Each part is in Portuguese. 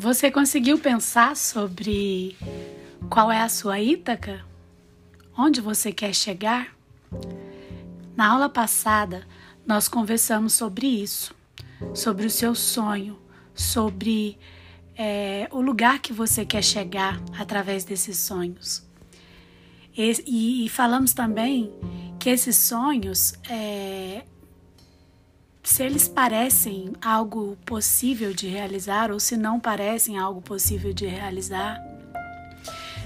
Você conseguiu pensar sobre qual é a sua Ítaca? Onde você quer chegar? Na aula passada, nós conversamos sobre isso, sobre o seu sonho, sobre é, o lugar que você quer chegar através desses sonhos. E, e, falamos também que esses sonhos é, se eles parecem algo possível de realizar ou se não parecem algo possível de realizar.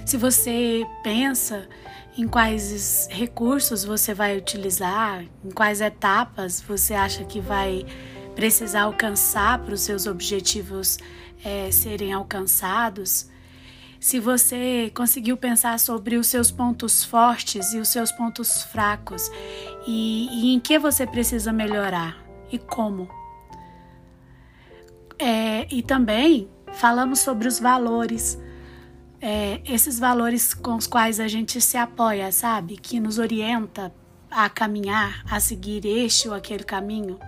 Se você pensa em quais recursos você vai utilizar, em quais etapas você acha que vai precisar alcançar para os seus objetivos é, serem alcançados. Se você conseguiu pensar sobre os seus pontos fortes e os seus pontos fracos e, e em que você precisa melhorar e como. É, e também falamos sobre os valores, é, esses valores com os quais a gente se apoia, sabe? Que nos orienta a caminhar, a seguir este ou aquele caminho.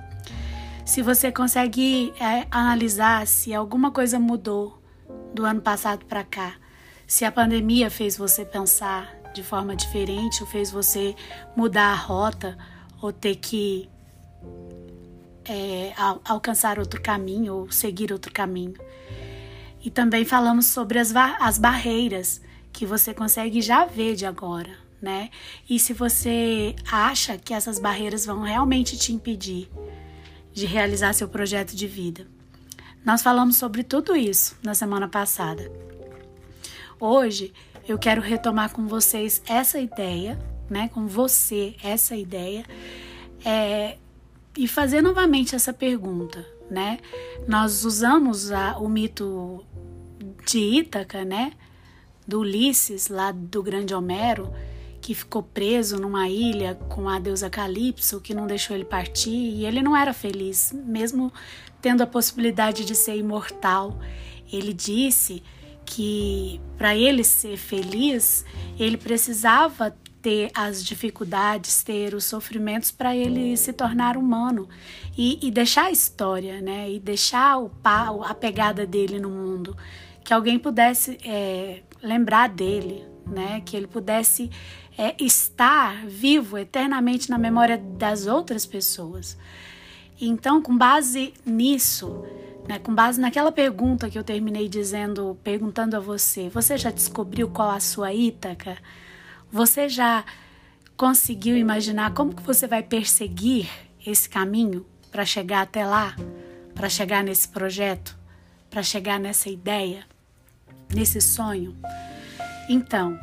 Se você consegue é, analisar se alguma coisa mudou do ano passado para cá, se a pandemia fez você pensar de forma diferente ou fez você mudar a rota ou ter que é, alcançar outro caminho ou seguir outro caminho. E também falamos sobre as, as barreiras que você consegue já ver de agora, né? E se você acha que essas barreiras vão realmente te impedir de realizar seu projeto de vida. Nós falamos sobre tudo isso na semana passada. Hoje eu quero retomar com vocês essa ideia, né? Com você essa ideia é, e fazer novamente essa pergunta, né? Nós usamos a, o mito de Ítaca, né? Do Ulisses, lá do grande Homero, que ficou preso numa ilha com a deusa Calypso, que não deixou ele partir, e ele não era feliz, mesmo tendo a possibilidade de ser imortal. Ele disse que para ele ser feliz, ele precisava ter as dificuldades, ter os sofrimentos para ele se tornar humano e, e, deixar a história, né? E deixar o a pegada dele no mundo, que alguém pudesse é, lembrar dele, né? Que ele pudesse é, estar vivo eternamente na memória das outras pessoas. Então, com base nisso, né, com base naquela pergunta que eu terminei dizendo, perguntando a você, você já descobriu qual a sua Ítaca? Você já conseguiu imaginar como que você vai perseguir esse caminho para chegar até lá, para chegar nesse projeto, para chegar nessa ideia, nesse sonho? Então,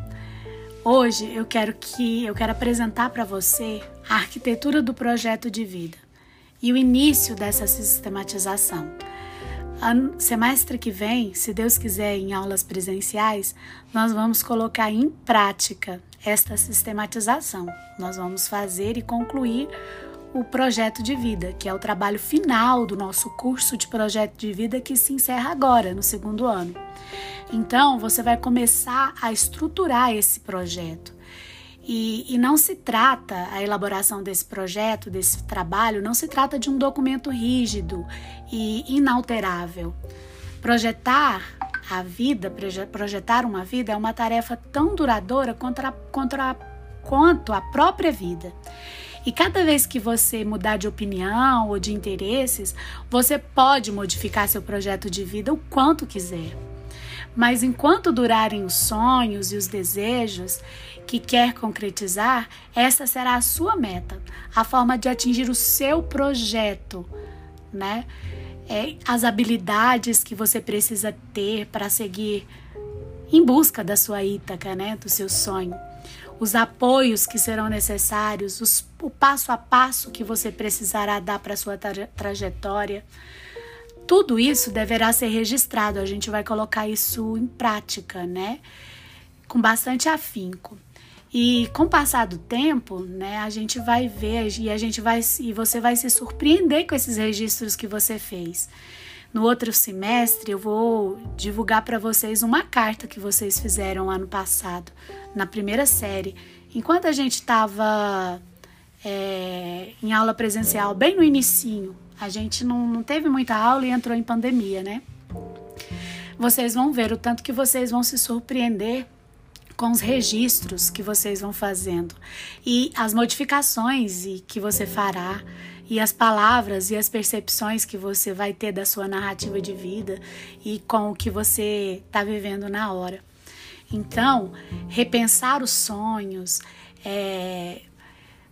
hoje eu quero que eu quero apresentar para você a arquitetura do projeto de vida e o início dessa sistematização. Semestre que vem, se Deus quiser, em aulas presenciais, nós vamos colocar em prática esta sistematização. Nós vamos fazer e concluir o projeto de vida, que é o trabalho final do nosso curso de projeto de vida que se encerra agora, no segundo ano. Então, você vai começar a estruturar esse projeto. E, e, não se trata, a elaboração desse projeto, desse trabalho, não se trata de um documento rígido e inalterável. Projetar a vida, projetar uma vida é uma tarefa tão duradoura contra, contra, quanto a própria vida. E cada vez que você mudar de opinião ou de interesses, você pode modificar seu projeto de vida o quanto quiser. Mas enquanto durarem os sonhos e os desejos que quer concretizar, essa será a sua meta, a forma de atingir o seu projeto, né? É, as habilidades que você precisa ter para seguir em busca da sua Ítaca, né? Do seu sonho. Os apoios que serão necessários, os, o passo a passo que você precisará dar para sua tra trajetória tudo isso deverá ser registrado, a gente vai colocar isso em prática, né? Com bastante afinco. E com o passar do tempo, né, a gente vai ver e a gente vai e você vai se surpreender com esses registros que você fez. No outro semestre, eu vou divulgar para vocês uma carta que vocês fizeram ano passado, na primeira série. Enquanto a gente estava é, em aula presencial, bem no inicinho, a gente não, não teve muita aula e entrou em pandemia, né? vocês vão ver o tanto que vocês vão se surpreender com os registros que vocês vão fazendo e as modificações e que você fará e as palavras e as percepções que você vai ter da sua narrativa de vida e com o que você está vivendo na hora. Então, repensar os sonhos, é,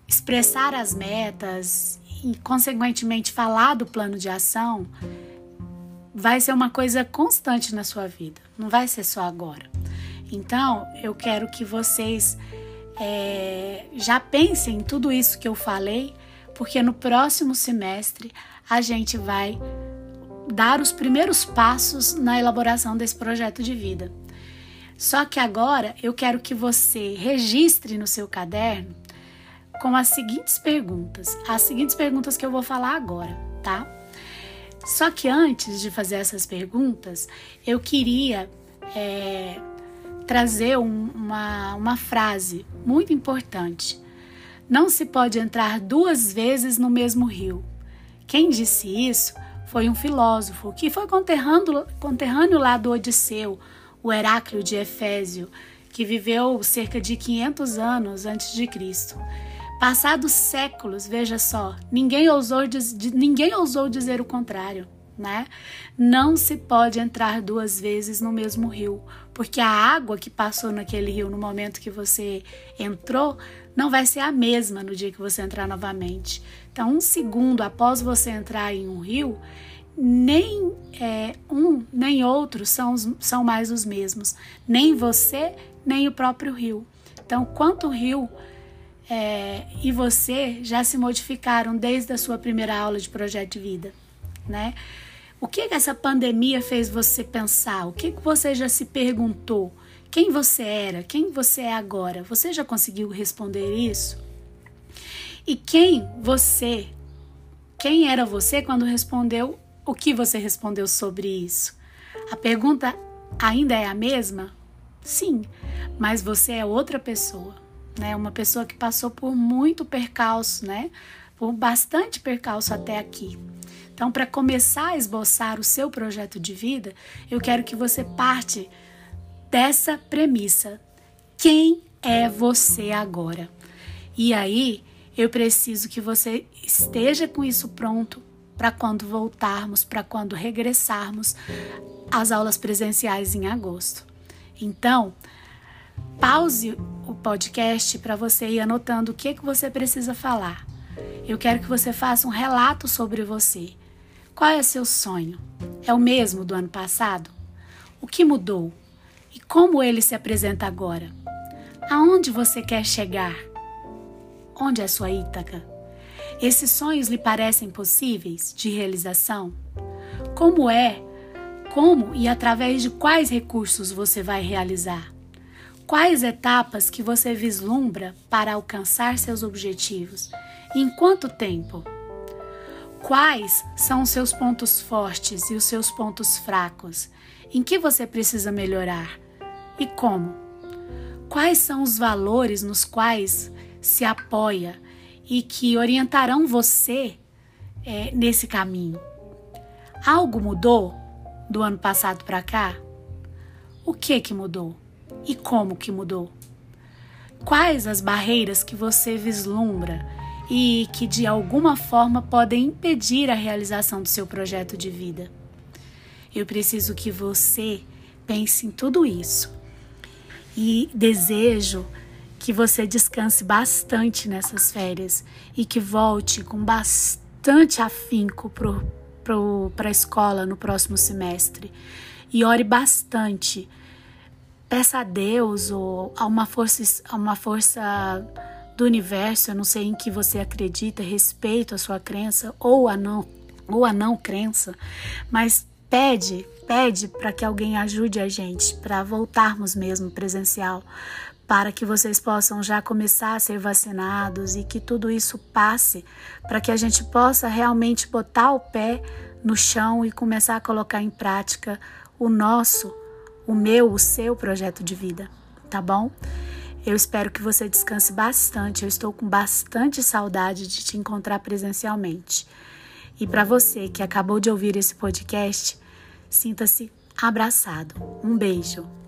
expressar as metas e, consequentemente, falar do plano de ação vai ser uma coisa constante na sua vida, não vai ser só agora. Então, eu quero que vocês é, já pensem em tudo isso que eu falei, porque no próximo semestre a gente vai dar os primeiros passos na elaboração desse projeto de vida. Só que agora eu quero que você registre no seu caderno com as seguintes perguntas, as seguintes perguntas que eu vou falar agora, tá? Só que antes de fazer essas perguntas, eu queria é, trazer um, uma, uma frase muito importante. Não se pode entrar duas vezes no mesmo rio. Quem disse isso foi um filósofo que foi conterrâneo, lá do Odisseu, o Heráclio de Efésio, que viveu cerca de 500 anos antes de Cristo. Passados séculos, veja só, ninguém ousou, ninguém ousou dizer o contrário. Né? Não se pode entrar duas vezes no mesmo rio, porque a água que passou naquele rio no momento que você entrou não vai ser a mesma no dia que você entrar novamente. Então, um segundo após você entrar em um rio, nem é, um nem outro são, são mais os mesmos, nem você, nem o próprio rio. Então, quanto o rio é, e você já se modificaram desde a sua primeira aula de projeto de vida, né? O que, essa pandemia fez você pensar? O que, que você já se perguntou? Quem você era? Quem você é agora? Você já conseguiu responder isso? E quem você, quem era você quando respondeu o que você respondeu sobre isso? A pergunta ainda é a mesma? Sim, mas você é outra pessoa, né? Uma pessoa que passou por muito percalço, né? Por bastante percalço até aqui. Então, para começar a esboçar o seu projeto de vida, eu quero que você parte dessa premissa. Quem é você agora? E aí, eu preciso que você esteja com isso pronto para quando voltarmos, para quando regressarmos às aulas presenciais em agosto. Então, pause o podcast para você ir anotando o que, que você precisa falar. Eu quero que você faça um relato sobre você. Qual é seu sonho? É o mesmo do ano passado? O que mudou? E como ele se apresenta agora? Aonde você quer chegar? Onde é sua Ítaca? Esses sonhos lhe parecem possíveis de realização? Como é? Como e através de quais recursos você vai realizar? Quais etapas que você vislumbra para alcançar seus objetivos? Em quanto tempo? Quais são os seus pontos fortes e os seus pontos fracos? Em que você precisa melhorar? E como? Quais são os valores nos quais se apoia e que orientarão você é, nesse caminho? Algo mudou do ano passado para cá? O que que mudou? E como que mudou? Quais as barreiras que você vislumbra e que de alguma forma podem impedir a realização do seu projeto de vida. Eu preciso que você pense em tudo isso e desejo que você descanse bastante nessas férias e que volte com bastante afinco para a escola no próximo semestre e ore bastante. Peça a Deus ou a uma força, a uma força do universo, eu não sei em que você acredita, respeito a sua crença ou a não ou a não crença, mas pede, pede para que alguém ajude a gente para voltarmos mesmo presencial, para que vocês possam já começar a ser vacinados e que tudo isso passe, para que a gente possa realmente botar o pé no chão e começar a colocar em prática o nosso, o meu, o seu projeto de vida, tá bom? Eu espero que você descanse bastante. Eu estou com bastante saudade de te encontrar presencialmente. E para você que acabou de ouvir esse podcast, sinta-se abraçado. Um beijo.